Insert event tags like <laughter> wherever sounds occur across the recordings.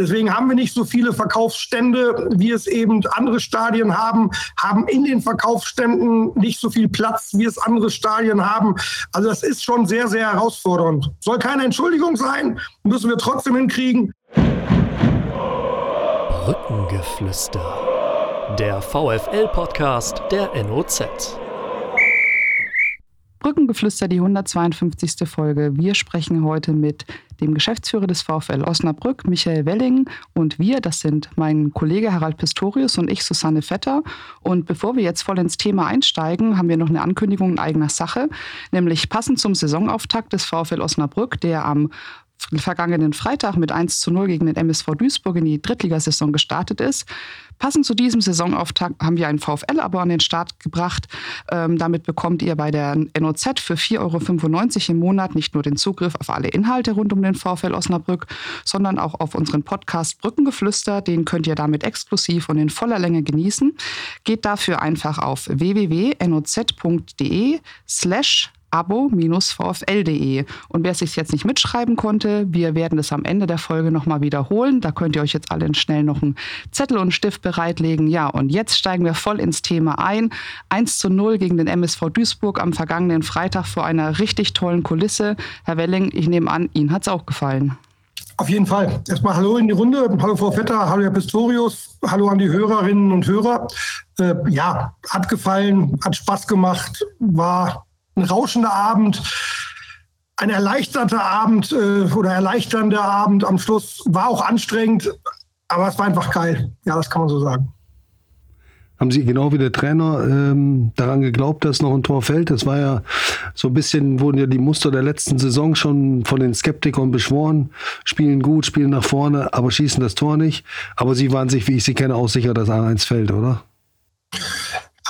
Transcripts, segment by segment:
Deswegen haben wir nicht so viele Verkaufsstände, wie es eben andere Stadien haben, haben in den Verkaufsständen nicht so viel Platz, wie es andere Stadien haben. Also das ist schon sehr, sehr herausfordernd. Soll keine Entschuldigung sein, müssen wir trotzdem hinkriegen. Brückengeflüster. Der VFL-Podcast der NOZ. Brückengeflüster, die 152. Folge. Wir sprechen heute mit dem Geschäftsführer des VfL Osnabrück, Michael Welling. Und wir, das sind mein Kollege Harald Pistorius und ich, Susanne Vetter. Und bevor wir jetzt voll ins Thema einsteigen, haben wir noch eine Ankündigung in eigener Sache. Nämlich passend zum Saisonauftakt des VfL Osnabrück, der am vergangenen Freitag mit 1 zu 0 gegen den MSV Duisburg in die Drittligasaison gestartet ist. Passend zu diesem Saisonauftakt haben wir ein VfL-Abo an den Start gebracht. Ähm, damit bekommt ihr bei der NOZ für 4,95 Euro im Monat nicht nur den Zugriff auf alle Inhalte rund um den VfL Osnabrück, sondern auch auf unseren Podcast Brückengeflüster. Den könnt ihr damit exklusiv und in voller Länge genießen. Geht dafür einfach auf www.noz.de slash abo-vfl.de. Und wer es sich jetzt nicht mitschreiben konnte, wir werden es am Ende der Folge nochmal wiederholen. Da könnt ihr euch jetzt alle schnell noch einen Zettel und einen Stift bereitlegen. Ja, und jetzt steigen wir voll ins Thema ein. 1 zu 0 gegen den MSV Duisburg am vergangenen Freitag vor einer richtig tollen Kulisse. Herr Welling, ich nehme an, Ihnen hat es auch gefallen. Auf jeden Fall. Erstmal Hallo in die Runde. Hallo Frau Vetter, hallo Herr Pistorius, hallo an die Hörerinnen und Hörer. Äh, ja, hat gefallen, hat Spaß gemacht, war ein rauschender Abend, ein erleichterter Abend äh, oder erleichternder Abend am Schluss. War auch anstrengend, aber es war einfach geil. Ja, das kann man so sagen. Haben Sie genau wie der Trainer ähm, daran geglaubt, dass noch ein Tor fällt? Das war ja so ein bisschen, wurden ja die Muster der letzten Saison schon von den Skeptikern beschworen. Spielen gut, spielen nach vorne, aber schießen das Tor nicht. Aber Sie waren sich, wie ich Sie kenne, auch sicher, dass A1 fällt, oder?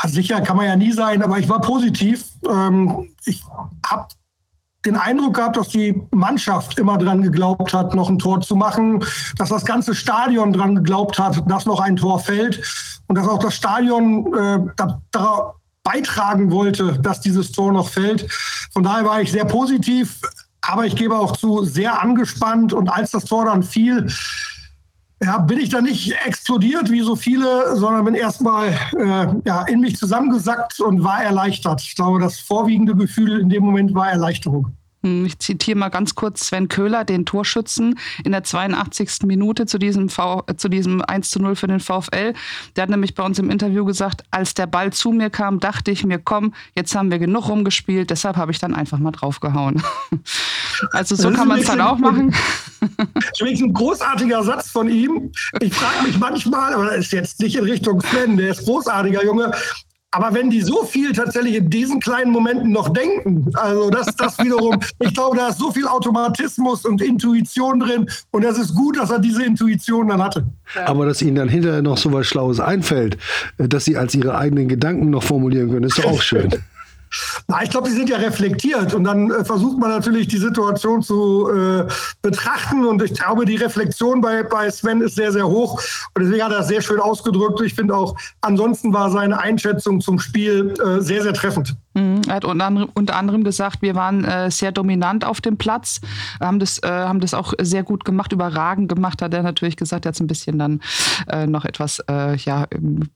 Sicher kann man ja nie sein, aber ich war positiv. Ähm, ich habe den Eindruck gehabt, dass die Mannschaft immer dran geglaubt hat, noch ein Tor zu machen, dass das ganze Stadion dran geglaubt hat, dass noch ein Tor fällt und dass auch das Stadion äh, beitragen wollte, dass dieses Tor noch fällt. Von daher war ich sehr positiv, aber ich gebe auch zu, sehr angespannt und als das Tor dann fiel, ja, bin ich da nicht explodiert wie so viele, sondern bin erstmal äh, ja, in mich zusammengesackt und war erleichtert. Ich glaube, das vorwiegende Gefühl in dem Moment war Erleichterung. Hm, ich zitiere mal ganz kurz Sven Köhler, den Torschützen in der 82. Minute zu diesem, v, zu diesem 1 zu 0 für den VfL. Der hat nämlich bei uns im Interview gesagt, als der Ball zu mir kam, dachte ich mir, komm, jetzt haben wir genug rumgespielt, deshalb habe ich dann einfach mal draufgehauen. <laughs> Also so kann man es dann auch machen. <laughs> <laughs> Das ist ein großartiger Satz von ihm. Ich frage mich manchmal, aber das ist jetzt nicht in Richtung Sven, der ist großartiger Junge, aber wenn die so viel tatsächlich in diesen kleinen Momenten noch denken, also das, das wiederum, <laughs> ich glaube, da ist so viel Automatismus und Intuition drin und es ist gut, dass er diese Intuition dann hatte. Aber dass ihnen dann hinterher noch so was Schlaues einfällt, äh, dass sie als ihre eigenen Gedanken noch formulieren können, ist doch auch schön. <laughs> Na, ich glaube, die sind ja reflektiert und dann äh, versucht man natürlich die Situation zu äh, betrachten und ich glaube, die Reflexion bei, bei Sven ist sehr, sehr hoch und deswegen hat er das sehr schön ausgedrückt. Ich finde auch, ansonsten war seine Einschätzung zum Spiel äh, sehr, sehr treffend. Mhm. Er hat unter anderem, gesagt, wir waren äh, sehr dominant auf dem Platz, haben das, äh, haben das auch sehr gut gemacht, überragend gemacht, hat er natürlich gesagt, er hat es ein bisschen dann äh, noch etwas ja,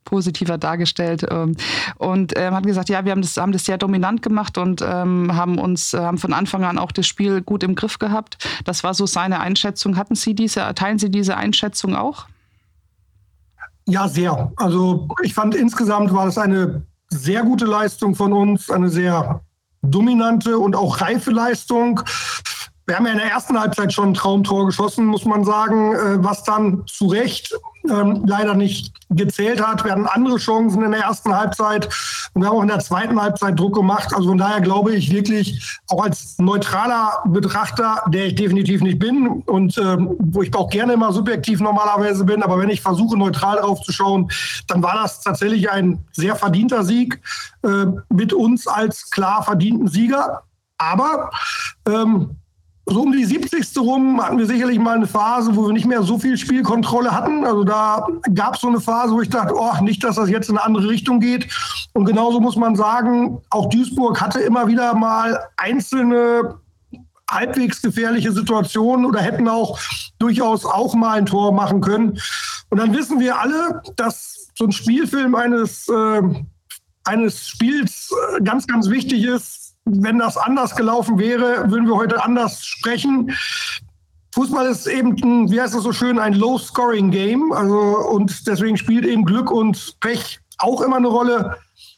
positiver dargestellt ähm, und ähm, hat gesagt, ja, wir haben das, haben das sehr dominant gemacht und ähm, haben uns, haben von Anfang an auch das Spiel gut im Griff gehabt. Das war so seine Einschätzung. Hatten Sie diese, teilen Sie diese Einschätzung auch? Ja, sehr. Also ich fand insgesamt war das eine sehr gute Leistung von uns, eine sehr dominante und auch reife Leistung. Wir haben ja in der ersten Halbzeit schon ein Traumtor geschossen, muss man sagen, äh, was dann zu Recht ähm, leider nicht gezählt hat. Wir hatten andere Chancen in der ersten Halbzeit und wir haben auch in der zweiten Halbzeit Druck gemacht. Also von daher glaube ich wirklich, auch als neutraler Betrachter, der ich definitiv nicht bin und ähm, wo ich auch gerne immer subjektiv normalerweise bin, aber wenn ich versuche, neutral drauf zu schauen, dann war das tatsächlich ein sehr verdienter Sieg äh, mit uns als klar verdienten Sieger. Aber ähm, so um die 70. rum hatten wir sicherlich mal eine Phase, wo wir nicht mehr so viel Spielkontrolle hatten. Also da gab es so eine Phase, wo ich dachte, oh, nicht, dass das jetzt in eine andere Richtung geht. Und genauso muss man sagen, auch Duisburg hatte immer wieder mal einzelne halbwegs gefährliche Situationen oder hätten auch durchaus auch mal ein Tor machen können. Und dann wissen wir alle, dass so ein Spielfilm eines, äh, eines Spiels äh, ganz, ganz wichtig ist. Wenn das anders gelaufen wäre, würden wir heute anders sprechen. Fußball ist eben, ein, wie heißt das so schön, ein Low-Scoring-Game. Also, und deswegen spielt eben Glück und Pech auch immer eine Rolle.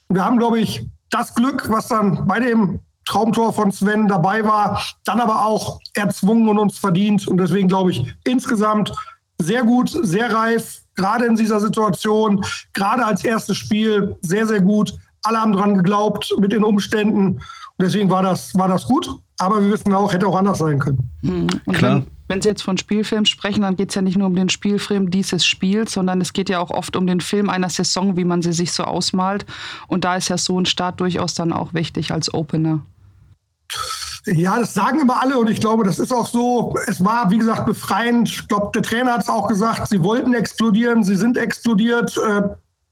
Wir haben, glaube ich, das Glück, was dann bei dem Traumtor von Sven dabei war, dann aber auch erzwungen und uns verdient. Und deswegen glaube ich insgesamt sehr gut, sehr reif, gerade in dieser Situation, gerade als erstes Spiel, sehr, sehr gut. Alle haben dran geglaubt mit den Umständen. Und deswegen war das, war das gut. Aber wir wissen auch, hätte auch anders sein können. Mhm. Klar. Wenn, wenn Sie jetzt von Spielfilm sprechen, dann geht es ja nicht nur um den Spielfilm dieses Spiels, sondern es geht ja auch oft um den Film einer Saison, wie man sie sich so ausmalt. Und da ist ja so ein Start durchaus dann auch wichtig als Opener. Ja, das sagen immer alle und ich glaube, das ist auch so. Es war, wie gesagt, befreiend. Ich glaube, der Trainer hat es auch gesagt, sie wollten explodieren, sie sind explodiert. Äh,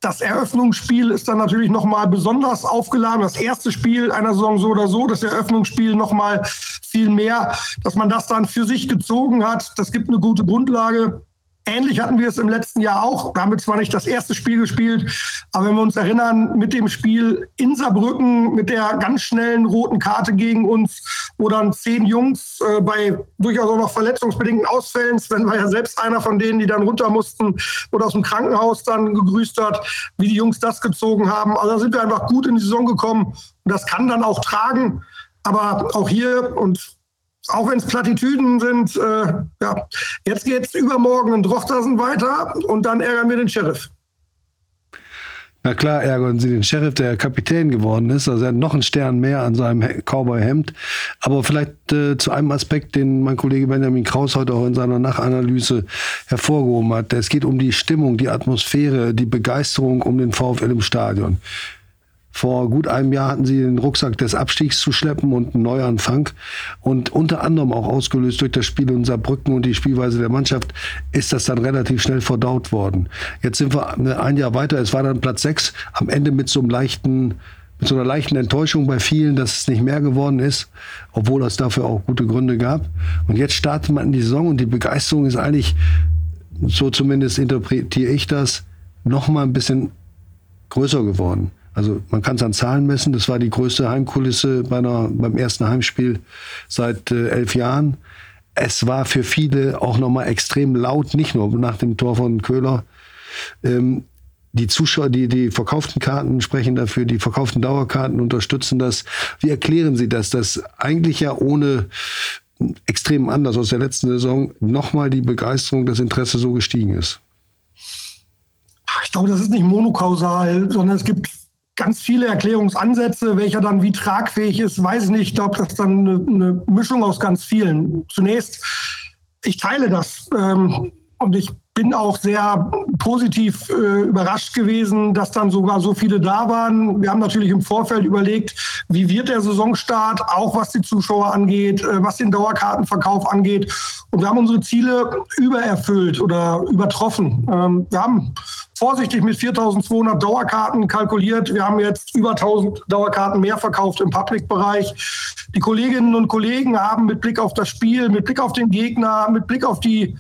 das Eröffnungsspiel ist dann natürlich nochmal besonders aufgeladen. Das erste Spiel einer Saison so oder so, das Eröffnungsspiel nochmal viel mehr, dass man das dann für sich gezogen hat. Das gibt eine gute Grundlage. Ähnlich hatten wir es im letzten Jahr auch. Wir haben zwar nicht das erste Spiel gespielt, aber wenn wir uns erinnern, mit dem Spiel in Saarbrücken, mit der ganz schnellen roten Karte gegen uns, wo dann zehn Jungs äh, bei durchaus auch noch verletzungsbedingten Ausfällen, Sven war ja selbst einer von denen, die dann runter mussten oder aus dem Krankenhaus dann gegrüßt hat, wie die Jungs das gezogen haben. Also da sind wir einfach gut in die Saison gekommen und das kann dann auch tragen. Aber auch hier und auch wenn es Plattitüden sind, äh, ja, jetzt geht es übermorgen in Drochtersen weiter und dann ärgern wir den Sheriff. Na klar, ärgern sie den Sheriff, der Kapitän geworden ist. Also er hat noch einen Stern mehr an seinem Cowboy-Hemd. Aber vielleicht äh, zu einem Aspekt, den mein Kollege Benjamin Kraus heute auch in seiner Nachanalyse hervorgehoben hat. Es geht um die Stimmung, die Atmosphäre, die Begeisterung um den VfL im Stadion. Vor gut einem Jahr hatten sie den Rucksack des Abstiegs zu schleppen und einen Neuanfang. Und unter anderem auch ausgelöst durch das Spiel in Saarbrücken und die Spielweise der Mannschaft ist das dann relativ schnell verdaut worden. Jetzt sind wir ein Jahr weiter. Es war dann Platz sechs. Am Ende mit so einem leichten mit so einer leichten Enttäuschung bei vielen, dass es nicht mehr geworden ist, obwohl es dafür auch gute Gründe gab. Und jetzt startet man in die Saison und die Begeisterung ist eigentlich, so zumindest interpretiere ich das, noch mal ein bisschen größer geworden. Also man kann es an Zahlen messen. Das war die größte Heimkulisse bei einer, beim ersten Heimspiel seit äh, elf Jahren. Es war für viele auch nochmal extrem laut, nicht nur nach dem Tor von Köhler. Ähm, die Zuschauer, die, die verkauften Karten sprechen dafür, die verkauften Dauerkarten unterstützen das. Wie erklären Sie das, dass eigentlich ja ohne extrem anders aus der letzten Saison nochmal die Begeisterung, das Interesse so gestiegen ist? Ich glaube, das ist nicht monokausal, sondern es gibt ganz viele Erklärungsansätze. Welcher dann wie tragfähig ist, weiß ich nicht. Ich glaube, das ist dann eine, eine, Mischung aus ganz vielen. Zunächst, ich teile das. Ähm, und ich bin auch sehr positiv äh, überrascht gewesen, dass dann sogar so viele da waren. Wir haben natürlich im Vorfeld überlegt, wie wird der Saisonstart, auch was die Zuschauer angeht, äh, was den Dauerkartenverkauf angeht. Und wir haben unsere Ziele übererfüllt oder übertroffen. Ähm, wir haben vorsichtig mit 4.200 Dauerkarten kalkuliert. Wir haben jetzt über 1.000 Dauerkarten mehr verkauft im Public-Bereich. Die Kolleginnen und Kollegen haben mit Blick auf das Spiel, mit Blick auf den Gegner, mit Blick auf die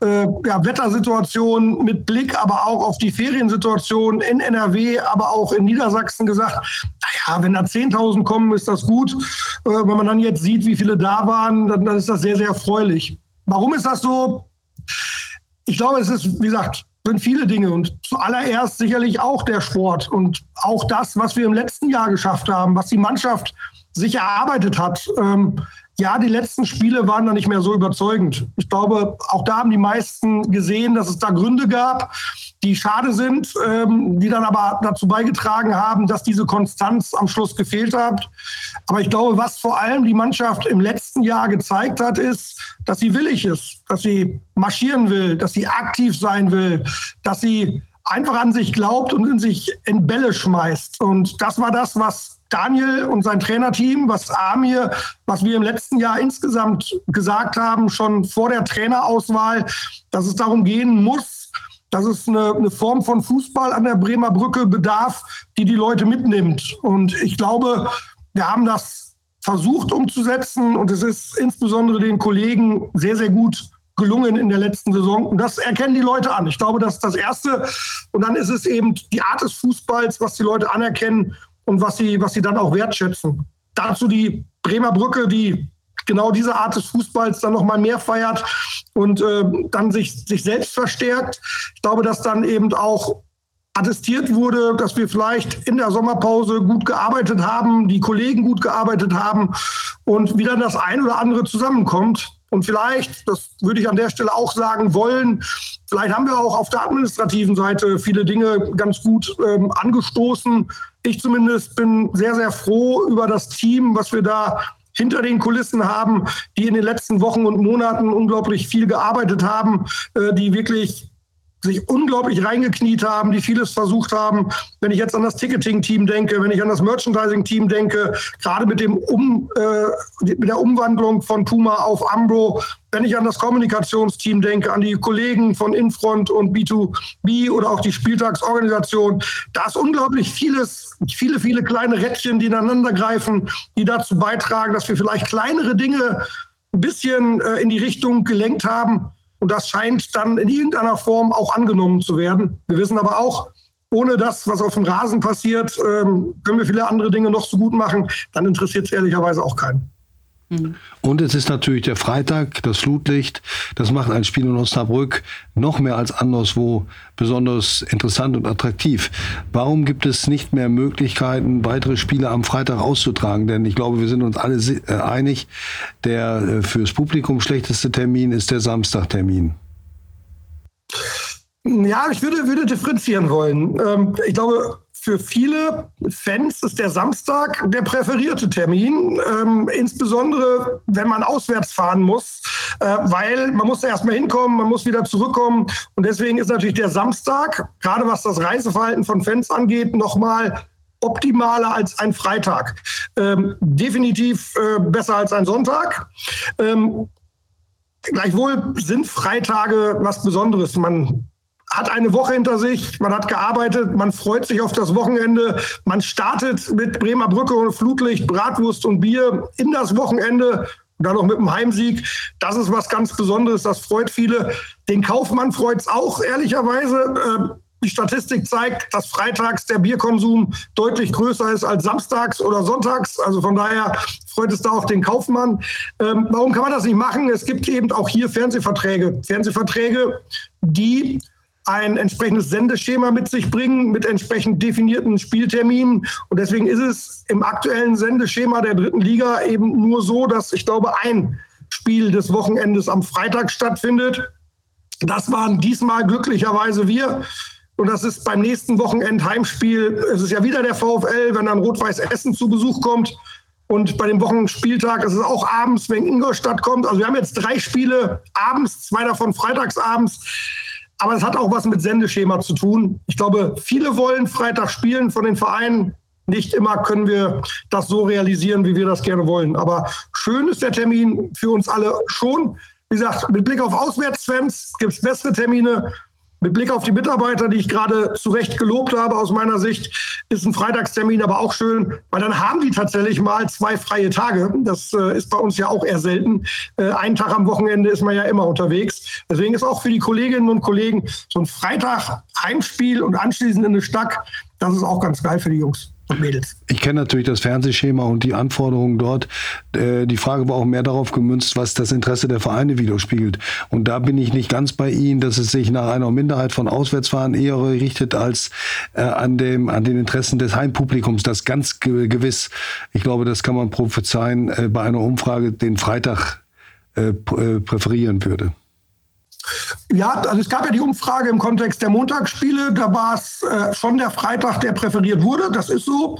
äh, ja, Wettersituation mit Blick aber auch auf die Feriensituation in NRW, aber auch in Niedersachsen gesagt, naja, wenn da 10.000 kommen, ist das gut. Äh, wenn man dann jetzt sieht, wie viele da waren, dann, dann ist das sehr, sehr erfreulich. Warum ist das so? Ich glaube, es ist, wie gesagt, sind viele Dinge und zuallererst sicherlich auch der Sport und auch das, was wir im letzten Jahr geschafft haben, was die Mannschaft sich erarbeitet hat. Ähm, ja, die letzten Spiele waren da nicht mehr so überzeugend. Ich glaube, auch da haben die meisten gesehen, dass es da Gründe gab, die schade sind, ähm, die dann aber dazu beigetragen haben, dass diese Konstanz am Schluss gefehlt hat. Aber ich glaube, was vor allem die Mannschaft im letzten Jahr gezeigt hat, ist, dass sie willig ist, dass sie marschieren will, dass sie aktiv sein will, dass sie einfach an sich glaubt und in sich in Bälle schmeißt. Und das war das, was Daniel und sein Trainerteam, was Amir, was wir im letzten Jahr insgesamt gesagt haben, schon vor der Trainerauswahl, dass es darum gehen muss, dass es eine, eine Form von Fußball an der Bremer Brücke bedarf, die die Leute mitnimmt. Und ich glaube, wir haben das versucht umzusetzen und es ist insbesondere den Kollegen sehr, sehr gut gelungen in der letzten Saison. Und das erkennen die Leute an. Ich glaube, das ist das Erste. Und dann ist es eben die Art des Fußballs, was die Leute anerkennen und was sie, was sie dann auch wertschätzen. Dazu die Bremer Brücke, die genau diese Art des Fußballs dann nochmal mehr feiert und äh, dann sich, sich selbst verstärkt. Ich glaube, dass dann eben auch attestiert wurde, dass wir vielleicht in der Sommerpause gut gearbeitet haben, die Kollegen gut gearbeitet haben und wieder das ein oder andere zusammenkommt. Und vielleicht, das würde ich an der Stelle auch sagen wollen, vielleicht haben wir auch auf der administrativen Seite viele Dinge ganz gut ähm, angestoßen. Ich zumindest bin sehr, sehr froh über das Team, was wir da hinter den Kulissen haben, die in den letzten Wochen und Monaten unglaublich viel gearbeitet haben, äh, die wirklich sich unglaublich reingekniet haben, die vieles versucht haben. Wenn ich jetzt an das Ticketing-Team denke, wenn ich an das Merchandising-Team denke, gerade mit, dem um, äh, mit der Umwandlung von Puma auf Ambro, wenn ich an das Kommunikationsteam denke, an die Kollegen von Infront und B2B oder auch die Spieltagsorganisation, da ist unglaublich vieles, viele, viele kleine Rädchen, die ineinander greifen, die dazu beitragen, dass wir vielleicht kleinere Dinge ein bisschen äh, in die Richtung gelenkt haben, und das scheint dann in irgendeiner Form auch angenommen zu werden. Wir wissen aber auch, ohne das, was auf dem Rasen passiert, ähm, können wir viele andere Dinge noch so gut machen. Dann interessiert es ehrlicherweise auch keinen. Und es ist natürlich der Freitag, das Flutlicht. Das macht ein Spiel in Osnabrück noch mehr als anderswo besonders interessant und attraktiv. Warum gibt es nicht mehr Möglichkeiten, weitere Spiele am Freitag auszutragen? Denn ich glaube, wir sind uns alle äh, einig, der äh, fürs Publikum schlechteste Termin ist der Samstagtermin. Ja, ich würde, würde differenzieren wollen. Ähm, ich glaube, für viele Fans ist der Samstag der präferierte Termin, ähm, insbesondere wenn man auswärts fahren muss, äh, weil man muss erst mal hinkommen, man muss wieder zurückkommen und deswegen ist natürlich der Samstag, gerade was das Reiseverhalten von Fans angeht, nochmal optimaler als ein Freitag. Ähm, definitiv äh, besser als ein Sonntag. Ähm, gleichwohl sind Freitage was Besonderes. Man hat eine Woche hinter sich, man hat gearbeitet, man freut sich auf das Wochenende, man startet mit Bremer Brücke und Flutlicht, Bratwurst und Bier in das Wochenende und dann noch mit einem Heimsieg. Das ist was ganz Besonderes, das freut viele. Den Kaufmann freut es auch, ehrlicherweise. Ähm, die Statistik zeigt, dass freitags der Bierkonsum deutlich größer ist als samstags oder sonntags. Also von daher freut es da auch den Kaufmann. Ähm, warum kann man das nicht machen? Es gibt eben auch hier Fernsehverträge. Fernsehverträge, die ein entsprechendes Sendeschema mit sich bringen, mit entsprechend definierten Spielterminen. Und deswegen ist es im aktuellen Sendeschema der dritten Liga eben nur so, dass ich glaube, ein Spiel des Wochenendes am Freitag stattfindet. Das waren diesmal glücklicherweise wir. Und das ist beim nächsten Wochenend Heimspiel. Es ist ja wieder der VfL, wenn dann Rot-Weiß Essen zu Besuch kommt. Und bei dem Wochenspieltag ist es auch abends, wenn Ingolstadt kommt. Also wir haben jetzt drei Spiele abends, zwei davon freitagsabends. Aber es hat auch was mit Sendeschema zu tun. Ich glaube, viele wollen Freitag spielen von den Vereinen. Nicht immer können wir das so realisieren, wie wir das gerne wollen. Aber schön ist der Termin für uns alle schon. Wie gesagt, mit Blick auf Auswärtsfans gibt es bessere Termine. Mit Blick auf die Mitarbeiter, die ich gerade zu Recht gelobt habe, aus meiner Sicht, ist ein Freitagstermin aber auch schön, weil dann haben die tatsächlich mal zwei freie Tage. Das äh, ist bei uns ja auch eher selten. Äh, einen Tag am Wochenende ist man ja immer unterwegs. Deswegen ist auch für die Kolleginnen und Kollegen so ein Freitag Heimspiel und anschließend in eine Stadt, das ist auch ganz geil für die Jungs und Mädels. Ich kenne natürlich das Fernsehschema und die Anforderungen dort. Äh, die Frage war auch mehr darauf gemünzt, was das Interesse der Vereine widerspiegelt. Und da bin ich nicht ganz bei Ihnen, dass es sich nach einer Minderheit von Auswärtsfahren eher richtet als äh, an, dem, an den Interessen des Heimpublikums. Das ganz gewiss, ich glaube, das kann man prophezeien, äh, bei einer Umfrage den Freitag präferieren würde. Ja, also es gab ja die Umfrage im Kontext der Montagsspiele. Da war es äh, schon der Freitag, der präferiert wurde. Das ist so.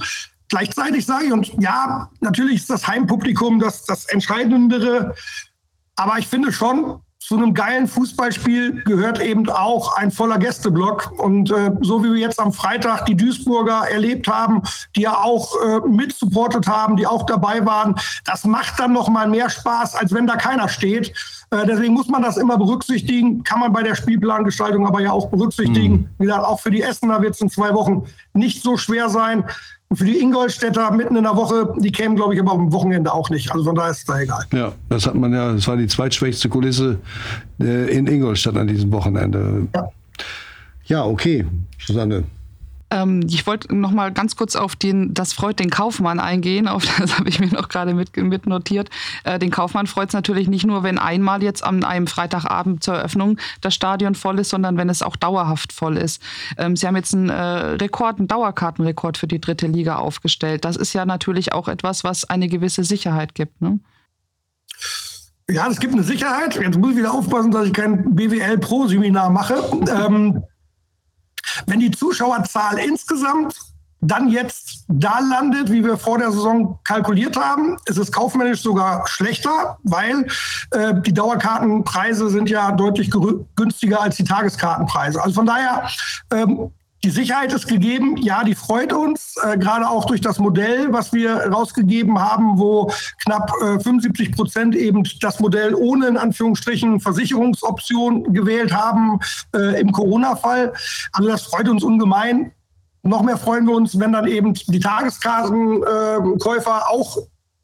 Gleichzeitig sage ich, und ja, natürlich ist das Heimpublikum das, das Entscheidendere. Aber ich finde schon, zu einem geilen Fußballspiel gehört eben auch ein voller Gästeblock. Und äh, so wie wir jetzt am Freitag die Duisburger erlebt haben, die ja auch äh, mitsupportet haben, die auch dabei waren, das macht dann noch mal mehr Spaß, als wenn da keiner steht. Äh, deswegen muss man das immer berücksichtigen, kann man bei der Spielplangestaltung aber ja auch berücksichtigen. Mhm. Wie gesagt, auch für die Essener wird es in zwei Wochen nicht so schwer sein. Und für die Ingolstädter mitten in der Woche, die kämen, glaube ich, aber am Wochenende auch nicht. Also von daher ist es da egal. Ja, das hat man ja, das war die zweitschwächste Kulisse äh, in Ingolstadt an diesem Wochenende. Ja, ja okay, Susanne. Ähm, ich wollte noch mal ganz kurz auf den, das freut den Kaufmann eingehen. Auf <laughs> das habe ich mir noch gerade mit, mit notiert. Äh, den Kaufmann freut es natürlich nicht nur, wenn einmal jetzt an einem Freitagabend zur Eröffnung das Stadion voll ist, sondern wenn es auch dauerhaft voll ist. Ähm, Sie haben jetzt einen äh, Rekord, einen Dauerkartenrekord für die dritte Liga aufgestellt. Das ist ja natürlich auch etwas, was eine gewisse Sicherheit gibt. Ne? Ja, es gibt eine Sicherheit. Jetzt muss ich wieder aufpassen, dass ich kein BWL-Pro-Seminar mache. Ähm, wenn die Zuschauerzahl insgesamt dann jetzt da landet, wie wir vor der Saison kalkuliert haben, ist es kaufmännisch sogar schlechter, weil äh, die Dauerkartenpreise sind ja deutlich günstiger als die Tageskartenpreise. Also von daher ähm, die Sicherheit ist gegeben, ja, die freut uns, äh, gerade auch durch das Modell, was wir rausgegeben haben, wo knapp äh, 75 Prozent eben das Modell ohne in Anführungsstrichen Versicherungsoption gewählt haben äh, im Corona-Fall. Also das freut uns ungemein. Noch mehr freuen wir uns, wenn dann eben die Tageskartenkäufer auch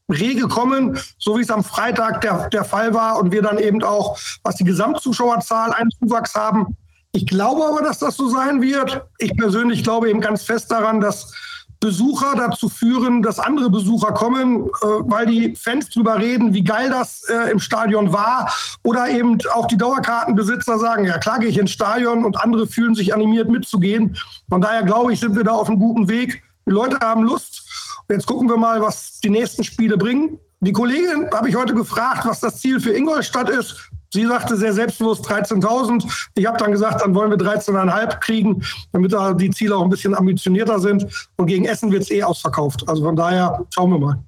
rege kommen, so wie es am Freitag der, der Fall war und wir dann eben auch, was die Gesamtzuschauerzahl einen Zuwachs haben, ich glaube aber, dass das so sein wird. Ich persönlich glaube eben ganz fest daran, dass Besucher dazu führen, dass andere Besucher kommen, äh, weil die Fans drüber reden, wie geil das äh, im Stadion war. Oder eben auch die Dauerkartenbesitzer sagen, ja klar gehe ich ins Stadion und andere fühlen sich animiert mitzugehen. Von daher glaube ich, sind wir da auf einem guten Weg. Die Leute haben Lust. Jetzt gucken wir mal, was die nächsten Spiele bringen. Die Kollegin habe ich heute gefragt, was das Ziel für Ingolstadt ist. Sie sagte sehr selbstbewusst 13.000. Ich habe dann gesagt, dann wollen wir 13,5 kriegen, damit da die Ziele auch ein bisschen ambitionierter sind. Und gegen Essen wird es eh ausverkauft. Also von daher schauen wir mal.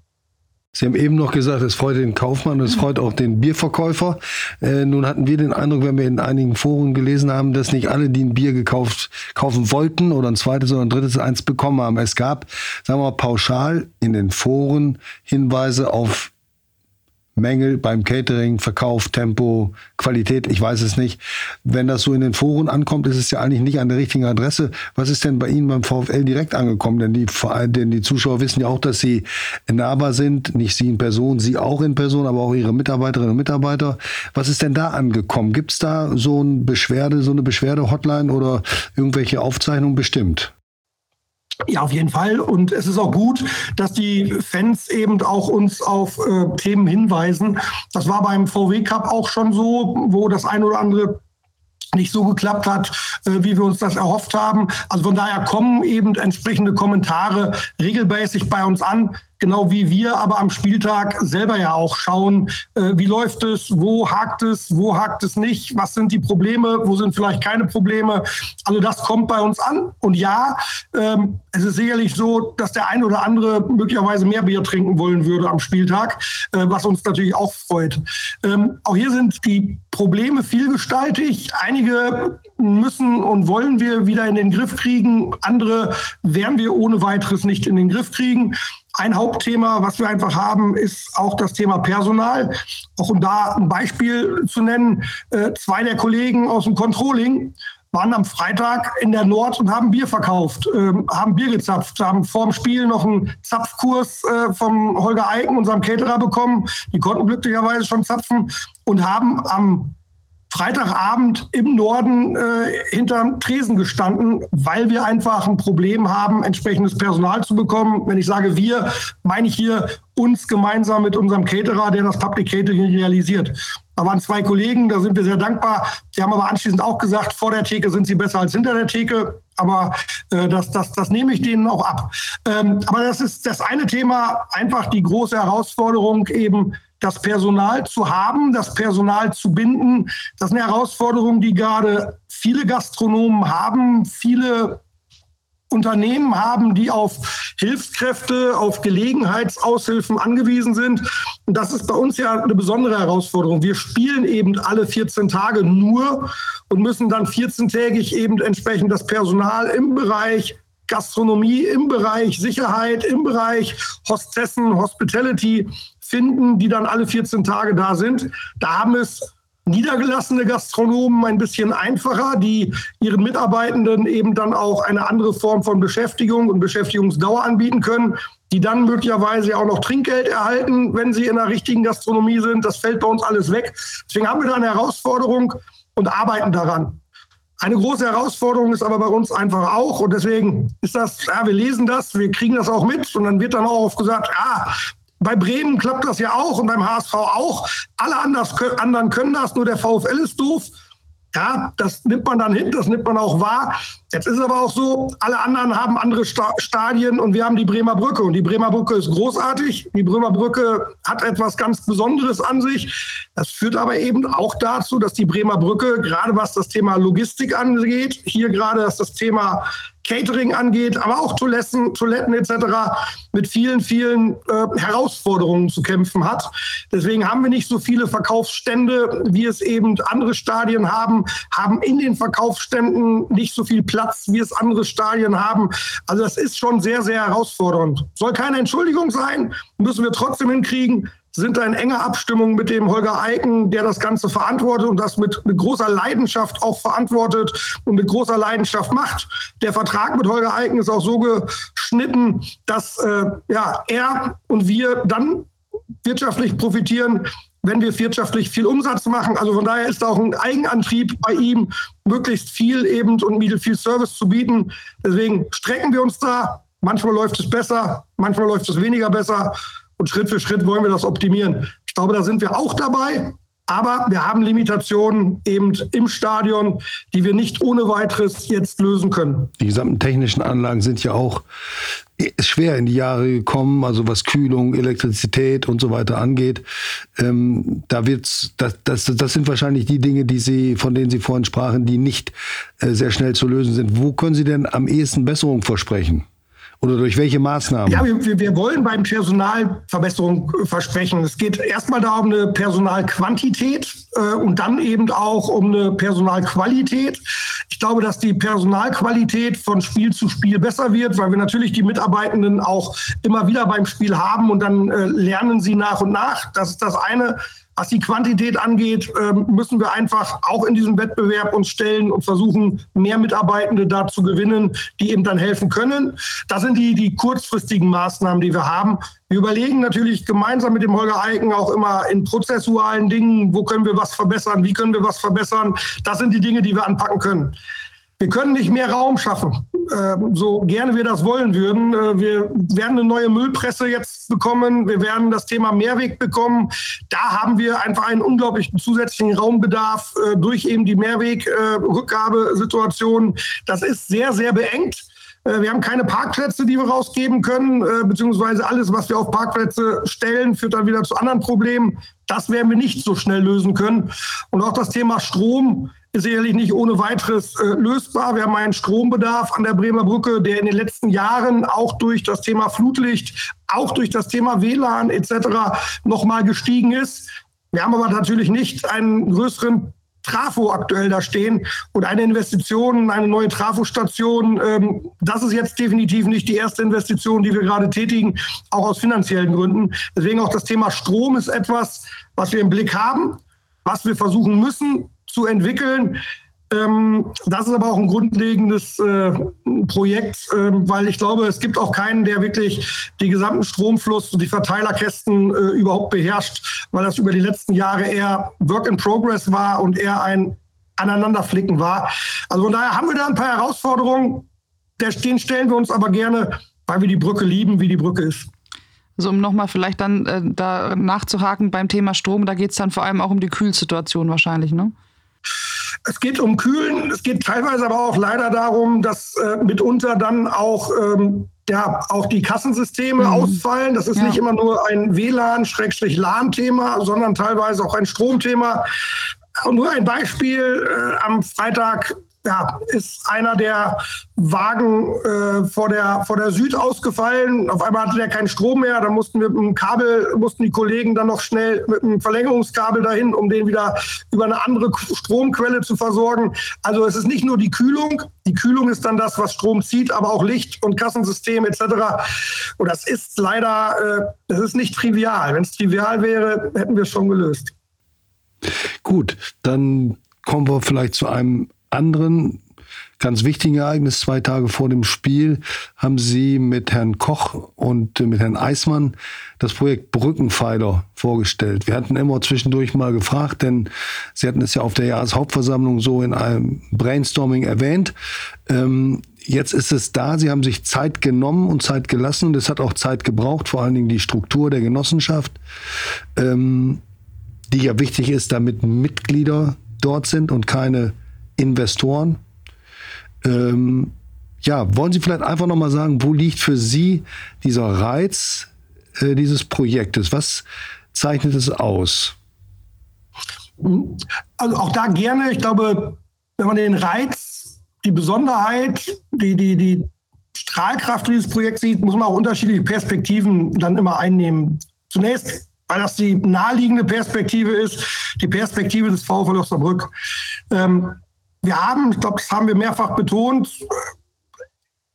Sie haben eben noch gesagt, es freut den Kaufmann und es freut auch den Bierverkäufer. Äh, nun hatten wir den Eindruck, wenn wir in einigen Foren gelesen haben, dass nicht alle, die ein Bier gekauft kaufen wollten oder ein zweites oder ein drittes eins bekommen haben. Es gab, sagen wir mal, pauschal in den Foren Hinweise auf Mängel beim Catering, Verkauf, Tempo, Qualität, ich weiß es nicht. Wenn das so in den Foren ankommt, ist es ja eigentlich nicht an der richtigen Adresse. Was ist denn bei Ihnen beim VfL direkt angekommen? Denn die, denn die Zuschauer wissen ja auch, dass Sie nahbar sind, nicht Sie in Person, Sie auch in Person, aber auch Ihre Mitarbeiterinnen und Mitarbeiter. Was ist denn da angekommen? Gibt es da so eine Beschwerde, so eine Beschwerde-Hotline oder irgendwelche Aufzeichnungen bestimmt? Ja, auf jeden Fall. Und es ist auch gut, dass die Fans eben auch uns auf äh, Themen hinweisen. Das war beim VW Cup auch schon so, wo das ein oder andere nicht so geklappt hat, äh, wie wir uns das erhofft haben. Also von daher kommen eben entsprechende Kommentare regelmäßig bei uns an genau wie wir aber am Spieltag selber ja auch schauen, äh, wie läuft es, wo hakt es, wo hakt es nicht, was sind die Probleme, wo sind vielleicht keine Probleme. Also das kommt bei uns an. Und ja, ähm, es ist sicherlich so, dass der ein oder andere möglicherweise mehr Bier trinken wollen würde am Spieltag, äh, was uns natürlich auch freut. Ähm, auch hier sind die Probleme vielgestaltig. Einige müssen und wollen wir wieder in den Griff kriegen, andere werden wir ohne weiteres nicht in den Griff kriegen. Ein Hauptthema, was wir einfach haben, ist auch das Thema Personal. Auch um da ein Beispiel zu nennen, äh, zwei der Kollegen aus dem Controlling waren am Freitag in der Nord und haben Bier verkauft, ähm, haben Bier gezapft, haben vorm Spiel noch einen Zapfkurs äh, vom Holger Eiken, unserem Caterer, bekommen. Die konnten glücklicherweise schon zapfen und haben am Freitagabend im Norden äh, hinterm Tresen gestanden, weil wir einfach ein Problem haben, entsprechendes Personal zu bekommen. Wenn ich sage wir, meine ich hier uns gemeinsam mit unserem Caterer, der das Public Catering realisiert. Da waren zwei Kollegen, da sind wir sehr dankbar. Die haben aber anschließend auch gesagt, vor der Theke sind sie besser als hinter der Theke. Aber äh, das, das, das nehme ich denen auch ab. Ähm, aber das ist das eine Thema, einfach die große Herausforderung eben, das Personal zu haben, das Personal zu binden. Das ist eine Herausforderung, die gerade viele Gastronomen haben, viele Unternehmen haben, die auf Hilfskräfte, auf Gelegenheitsaushilfen angewiesen sind. Und das ist bei uns ja eine besondere Herausforderung. Wir spielen eben alle 14 Tage nur und müssen dann 14-tägig eben entsprechend das Personal im Bereich Gastronomie, im Bereich Sicherheit, im Bereich Hostessen, Hospitality finden, die dann alle 14 Tage da sind. Da haben es niedergelassene Gastronomen ein bisschen einfacher, die ihren Mitarbeitenden eben dann auch eine andere Form von Beschäftigung und Beschäftigungsdauer anbieten können, die dann möglicherweise auch noch Trinkgeld erhalten, wenn sie in der richtigen Gastronomie sind. Das fällt bei uns alles weg. Deswegen haben wir da eine Herausforderung und arbeiten daran. Eine große Herausforderung ist aber bei uns einfach auch, und deswegen ist das, ja, wir lesen das, wir kriegen das auch mit, und dann wird dann auch oft gesagt, ah, bei Bremen klappt das ja auch und beim HSV auch. Alle anders, anderen können das, nur der VfL ist doof. Ja, das nimmt man dann hin, das nimmt man auch wahr. Jetzt ist aber auch so, alle anderen haben andere Stadien und wir haben die Bremer Brücke. Und die Bremer Brücke ist großartig. Die Bremer Brücke hat etwas ganz Besonderes an sich. Das führt aber eben auch dazu, dass die Bremer Brücke, gerade was das Thema Logistik angeht, hier gerade was das Thema Catering angeht, aber auch Toiletten, Toiletten etc. mit vielen, vielen äh, Herausforderungen zu kämpfen hat. Deswegen haben wir nicht so viele Verkaufsstände, wie es eben andere Stadien haben, haben in den Verkaufsständen nicht so viel Platz, wie es andere Stadien haben. Also das ist schon sehr, sehr herausfordernd. Soll keine Entschuldigung sein, müssen wir trotzdem hinkriegen sind da in enger Abstimmung mit dem Holger Eiken, der das Ganze verantwortet und das mit, mit großer Leidenschaft auch verantwortet und mit großer Leidenschaft macht. Der Vertrag mit Holger Eiken ist auch so geschnitten, dass äh, ja, er und wir dann wirtschaftlich profitieren, wenn wir wirtschaftlich viel Umsatz machen. Also von daher ist auch ein Eigenantrieb bei ihm, möglichst viel eben und viel Service zu bieten. Deswegen strecken wir uns da. Manchmal läuft es besser, manchmal läuft es weniger besser. Und Schritt für Schritt wollen wir das optimieren. Ich glaube, da sind wir auch dabei. Aber wir haben Limitationen eben im Stadion, die wir nicht ohne weiteres jetzt lösen können. Die gesamten technischen Anlagen sind ja auch schwer in die Jahre gekommen, also was Kühlung, Elektrizität und so weiter angeht. Ähm, da wird's, das, das, das sind wahrscheinlich die Dinge, die Sie, von denen Sie vorhin sprachen, die nicht äh, sehr schnell zu lösen sind. Wo können Sie denn am ehesten Besserung versprechen? Oder durch welche Maßnahmen? Ja, wir, wir wollen beim Personal Verbesserung versprechen. Es geht erstmal da um eine Personalquantität äh, und dann eben auch um eine Personalqualität. Ich glaube, dass die Personalqualität von Spiel zu Spiel besser wird, weil wir natürlich die Mitarbeitenden auch immer wieder beim Spiel haben und dann äh, lernen sie nach und nach. Das ist das eine. Was die Quantität angeht, ähm, müssen wir einfach auch in diesem Wettbewerb uns stellen und versuchen, mehr Mitarbeitende da zu gewinnen, die eben dann helfen können. Das sind die, die kurzfristigen Maßnahmen, die wir haben. Wir überlegen natürlich gemeinsam mit dem Holger Eiken auch immer in prozessualen Dingen, wo können wir was verbessern, wie können wir was verbessern. Das sind die Dinge, die wir anpacken können. Wir können nicht mehr Raum schaffen, äh, so gerne wir das wollen würden. Äh, wir werden eine neue Müllpresse jetzt bekommen. Wir werden das Thema Mehrweg bekommen. Da haben wir einfach einen unglaublichen zusätzlichen Raumbedarf äh, durch eben die Mehrweg-Rückgabesituation. das ist sehr, sehr beengt. Wir haben keine Parkplätze, die wir rausgeben können, beziehungsweise alles, was wir auf Parkplätze stellen, führt dann wieder zu anderen Problemen. Das werden wir nicht so schnell lösen können. Und auch das Thema Strom ist sicherlich nicht ohne weiteres äh, lösbar. Wir haben einen Strombedarf an der Bremer Brücke, der in den letzten Jahren auch durch das Thema Flutlicht, auch durch das Thema WLAN etc. nochmal gestiegen ist. Wir haben aber natürlich nicht einen größeren Trafo aktuell da stehen und eine Investition, eine neue Trafostation, ähm, das ist jetzt definitiv nicht die erste Investition, die wir gerade tätigen, auch aus finanziellen Gründen. Deswegen auch das Thema Strom ist etwas, was wir im Blick haben, was wir versuchen müssen, zu entwickeln. Ähm, das ist aber auch ein grundlegendes äh, Projekt, äh, weil ich glaube, es gibt auch keinen, der wirklich den gesamten Stromfluss und die Verteilerkästen äh, überhaupt beherrscht, weil das über die letzten Jahre eher Work in Progress war und eher ein Aneinanderflicken war. Also von daher haben wir da ein paar Herausforderungen. Den stellen wir uns aber gerne, weil wir die Brücke lieben, wie die Brücke ist. Also um nochmal vielleicht dann äh, da nachzuhaken beim Thema Strom, da geht es dann vor allem auch um die Kühlsituation wahrscheinlich, ne? Es geht um Kühlen, es geht teilweise aber auch leider darum, dass äh, mitunter dann auch, ähm, ja, auch die Kassensysteme mhm. ausfallen. Das ist ja. nicht immer nur ein WLAN-LAN-Thema, sondern teilweise auch ein Stromthema. Und nur ein Beispiel, äh, am Freitag ja, ist einer der Wagen äh, vor, der, vor der Süd ausgefallen. Auf einmal hatte der keinen Strom mehr. Da mussten wir mit dem Kabel, mussten die Kollegen dann noch schnell mit einem Verlängerungskabel dahin, um den wieder über eine andere Stromquelle zu versorgen. Also es ist nicht nur die Kühlung. Die Kühlung ist dann das, was Strom zieht, aber auch Licht und Kassensystem etc. Und das ist leider, äh, das ist nicht trivial. Wenn es trivial wäre, hätten wir es schon gelöst. Gut, dann kommen wir vielleicht zu einem anderen ganz wichtigen Ereignis. Zwei Tage vor dem Spiel haben Sie mit Herrn Koch und mit Herrn Eismann das Projekt Brückenpfeiler vorgestellt. Wir hatten immer zwischendurch mal gefragt, denn Sie hatten es ja auf der Jahreshauptversammlung so in einem Brainstorming erwähnt. Ähm, jetzt ist es da. Sie haben sich Zeit genommen und Zeit gelassen und es hat auch Zeit gebraucht, vor allen Dingen die Struktur der Genossenschaft, ähm, die ja wichtig ist, damit Mitglieder dort sind und keine Investoren. Ähm, ja, wollen Sie vielleicht einfach nochmal sagen, wo liegt für Sie dieser Reiz äh, dieses Projektes? Was zeichnet es aus? Also auch da gerne. Ich glaube, wenn man den Reiz, die Besonderheit, die, die, die Strahlkraft dieses Projekts sieht, muss man auch unterschiedliche Perspektiven dann immer einnehmen. Zunächst, weil das die naheliegende Perspektive ist, die Perspektive des VfL Osnabrück. Ähm, wir haben, ich glaube, das haben wir mehrfach betont,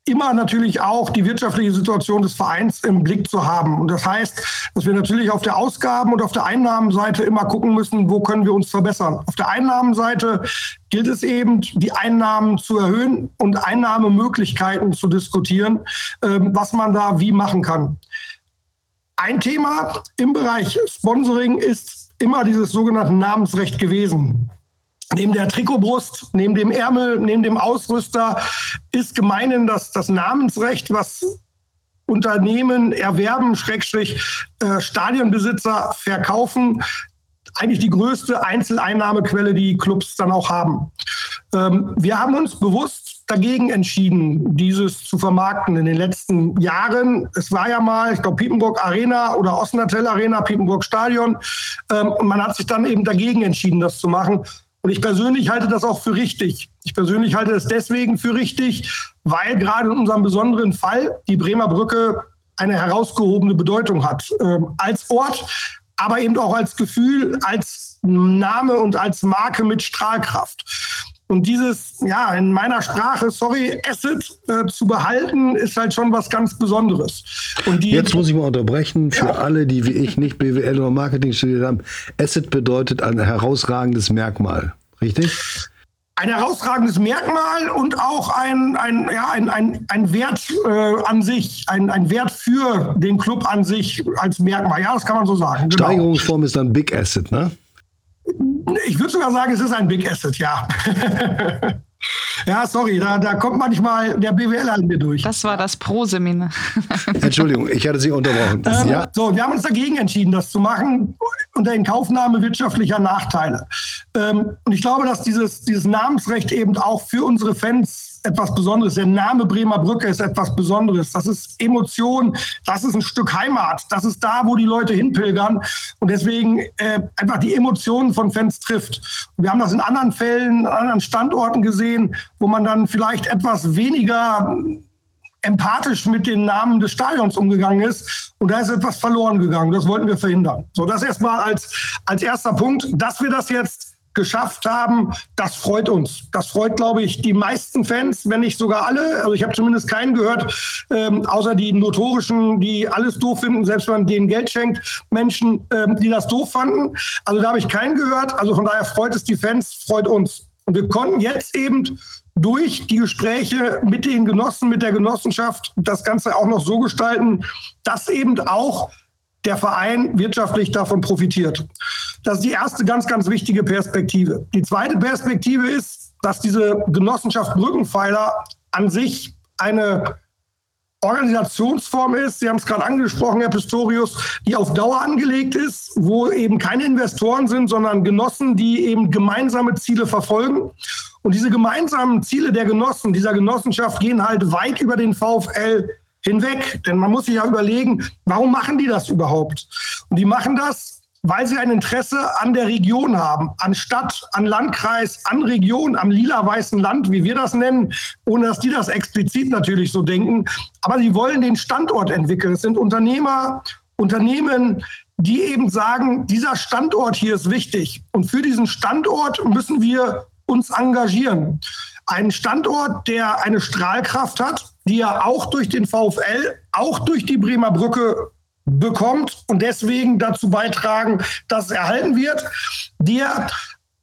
immer natürlich auch die wirtschaftliche Situation des Vereins im Blick zu haben. Und das heißt, dass wir natürlich auf der Ausgaben- und auf der Einnahmenseite immer gucken müssen, wo können wir uns verbessern. Auf der Einnahmenseite gilt es eben, die Einnahmen zu erhöhen und Einnahmemöglichkeiten zu diskutieren, ähm, was man da wie machen kann. Ein Thema im Bereich Sponsoring ist immer dieses sogenannte Namensrecht gewesen. Neben der Trikotbrust, neben dem Ärmel, neben dem Ausrüster ist gemeinen dass das Namensrecht, was Unternehmen erwerben, Schrägstrich äh, Stadionbesitzer verkaufen, eigentlich die größte Einzeleinnahmequelle, die Clubs dann auch haben. Ähm, wir haben uns bewusst dagegen entschieden, dieses zu vermarkten in den letzten Jahren. Es war ja mal, ich glaube, Piepenburg Arena oder Osnatel Arena, Piepenburg Stadion. Ähm, und man hat sich dann eben dagegen entschieden, das zu machen. Und ich persönlich halte das auch für richtig. Ich persönlich halte es deswegen für richtig, weil gerade in unserem besonderen Fall die Bremer Brücke eine herausgehobene Bedeutung hat. Ähm, als Ort, aber eben auch als Gefühl, als Name und als Marke mit Strahlkraft. Und dieses, ja, in meiner Sprache, sorry, Asset äh, zu behalten, ist halt schon was ganz Besonderes. Und die, Jetzt muss ich mal unterbrechen, für ja. alle, die wie ich nicht BWL oder Marketing studiert haben. Asset bedeutet ein herausragendes Merkmal, richtig? Ein herausragendes Merkmal und auch ein, ein, ja, ein, ein, ein Wert äh, an sich, ein, ein Wert für den Club an sich als Merkmal. Ja, das kann man so sagen. Genau. Steigerungsform ist dann Big Asset, ne? Ich würde sogar sagen, es ist ein Big Asset, ja. <laughs> ja, sorry, da, da kommt manchmal der BWL an mir durch. Das war das Pro-Seminar. <laughs> Entschuldigung, ich hatte Sie unterbrochen. Ähm, ja. So, wir haben uns dagegen entschieden, das zu machen, unter Inkaufnahme wirtschaftlicher Nachteile. Ähm, und ich glaube, dass dieses, dieses Namensrecht eben auch für unsere Fans etwas Besonderes. Der Name Bremer Brücke ist etwas Besonderes. Das ist Emotion, das ist ein Stück Heimat, das ist da, wo die Leute hinpilgern und deswegen äh, einfach die Emotionen von Fans trifft. Und wir haben das in anderen Fällen, an anderen Standorten gesehen, wo man dann vielleicht etwas weniger empathisch mit den Namen des Stadions umgegangen ist. Und da ist etwas verloren gegangen. Das wollten wir verhindern. So, das erstmal als, als erster Punkt. Dass wir das jetzt geschafft haben, das freut uns. Das freut, glaube ich, die meisten Fans, wenn nicht sogar alle. Also ich habe zumindest keinen gehört, ähm, außer die notorischen, die alles doof finden, selbst wenn man denen Geld schenkt, Menschen, ähm, die das doof fanden. Also da habe ich keinen gehört. Also von daher freut es die Fans, freut uns. Und wir konnten jetzt eben durch die Gespräche mit den Genossen, mit der Genossenschaft das Ganze auch noch so gestalten, dass eben auch der Verein wirtschaftlich davon profitiert. Das ist die erste ganz, ganz wichtige Perspektive. Die zweite Perspektive ist, dass diese Genossenschaft Brückenpfeiler an sich eine Organisationsform ist, Sie haben es gerade angesprochen, Herr Pistorius, die auf Dauer angelegt ist, wo eben keine Investoren sind, sondern Genossen, die eben gemeinsame Ziele verfolgen. Und diese gemeinsamen Ziele der Genossen, dieser Genossenschaft gehen halt weit über den VfL hinweg. Denn man muss sich ja überlegen, warum machen die das überhaupt? Und die machen das, weil sie ein Interesse an der Region haben, an Stadt, an Landkreis, an Region, am lila-weißen Land, wie wir das nennen, ohne dass die das explizit natürlich so denken. Aber sie wollen den Standort entwickeln. Es sind Unternehmer, Unternehmen, die eben sagen, dieser Standort hier ist wichtig. Und für diesen Standort müssen wir uns engagieren. Ein Standort, der eine Strahlkraft hat, die ja auch durch den VfL, auch durch die Bremer Brücke bekommt und deswegen dazu beitragen, dass es erhalten wird. Der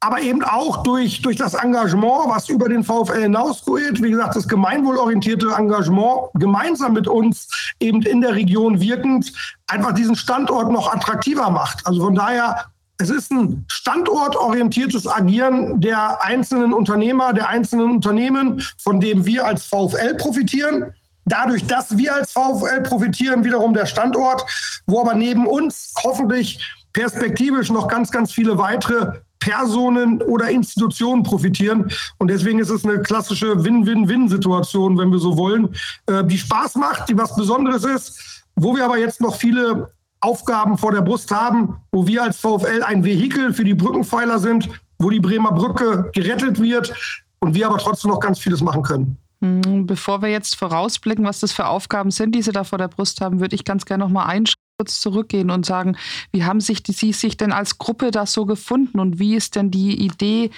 aber eben auch durch, durch das Engagement, was über den VfL hinausgeht, wie gesagt, das gemeinwohlorientierte Engagement, gemeinsam mit uns eben in der Region wirkend, einfach diesen Standort noch attraktiver macht. Also von daher, es ist ein standortorientiertes Agieren der einzelnen Unternehmer, der einzelnen Unternehmen, von dem wir als VfL profitieren. Dadurch, dass wir als VfL profitieren, wiederum der Standort, wo aber neben uns hoffentlich perspektivisch noch ganz, ganz viele weitere Personen oder Institutionen profitieren. Und deswegen ist es eine klassische Win-Win-Win-Situation, wenn wir so wollen, äh, die Spaß macht, die was Besonderes ist, wo wir aber jetzt noch viele Aufgaben vor der Brust haben, wo wir als VfL ein Vehikel für die Brückenpfeiler sind, wo die Bremer Brücke gerettet wird und wir aber trotzdem noch ganz vieles machen können. Hm, bevor wir jetzt vorausblicken, was das für Aufgaben sind, die Sie da vor der Brust haben, würde ich ganz gerne noch mal einen Schritt kurz zurückgehen und sagen, wie haben sich die, Sie sich denn als Gruppe das so gefunden und wie ist denn die Idee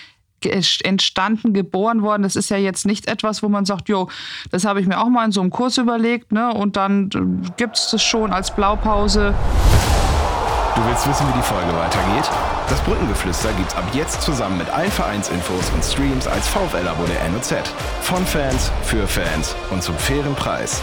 entstanden, geboren worden. Das ist ja jetzt nicht etwas, wo man sagt, jo, das habe ich mir auch mal in so einem Kurs überlegt, ne? Und dann äh, gibt es das schon als Blaupause. Du willst wissen, wie die Folge weitergeht? Das Brückengeflüster gibt's ab jetzt zusammen mit allen Vereinsinfos und Streams als VfL-Abo der NOZ. Von Fans, für Fans und zum fairen Preis.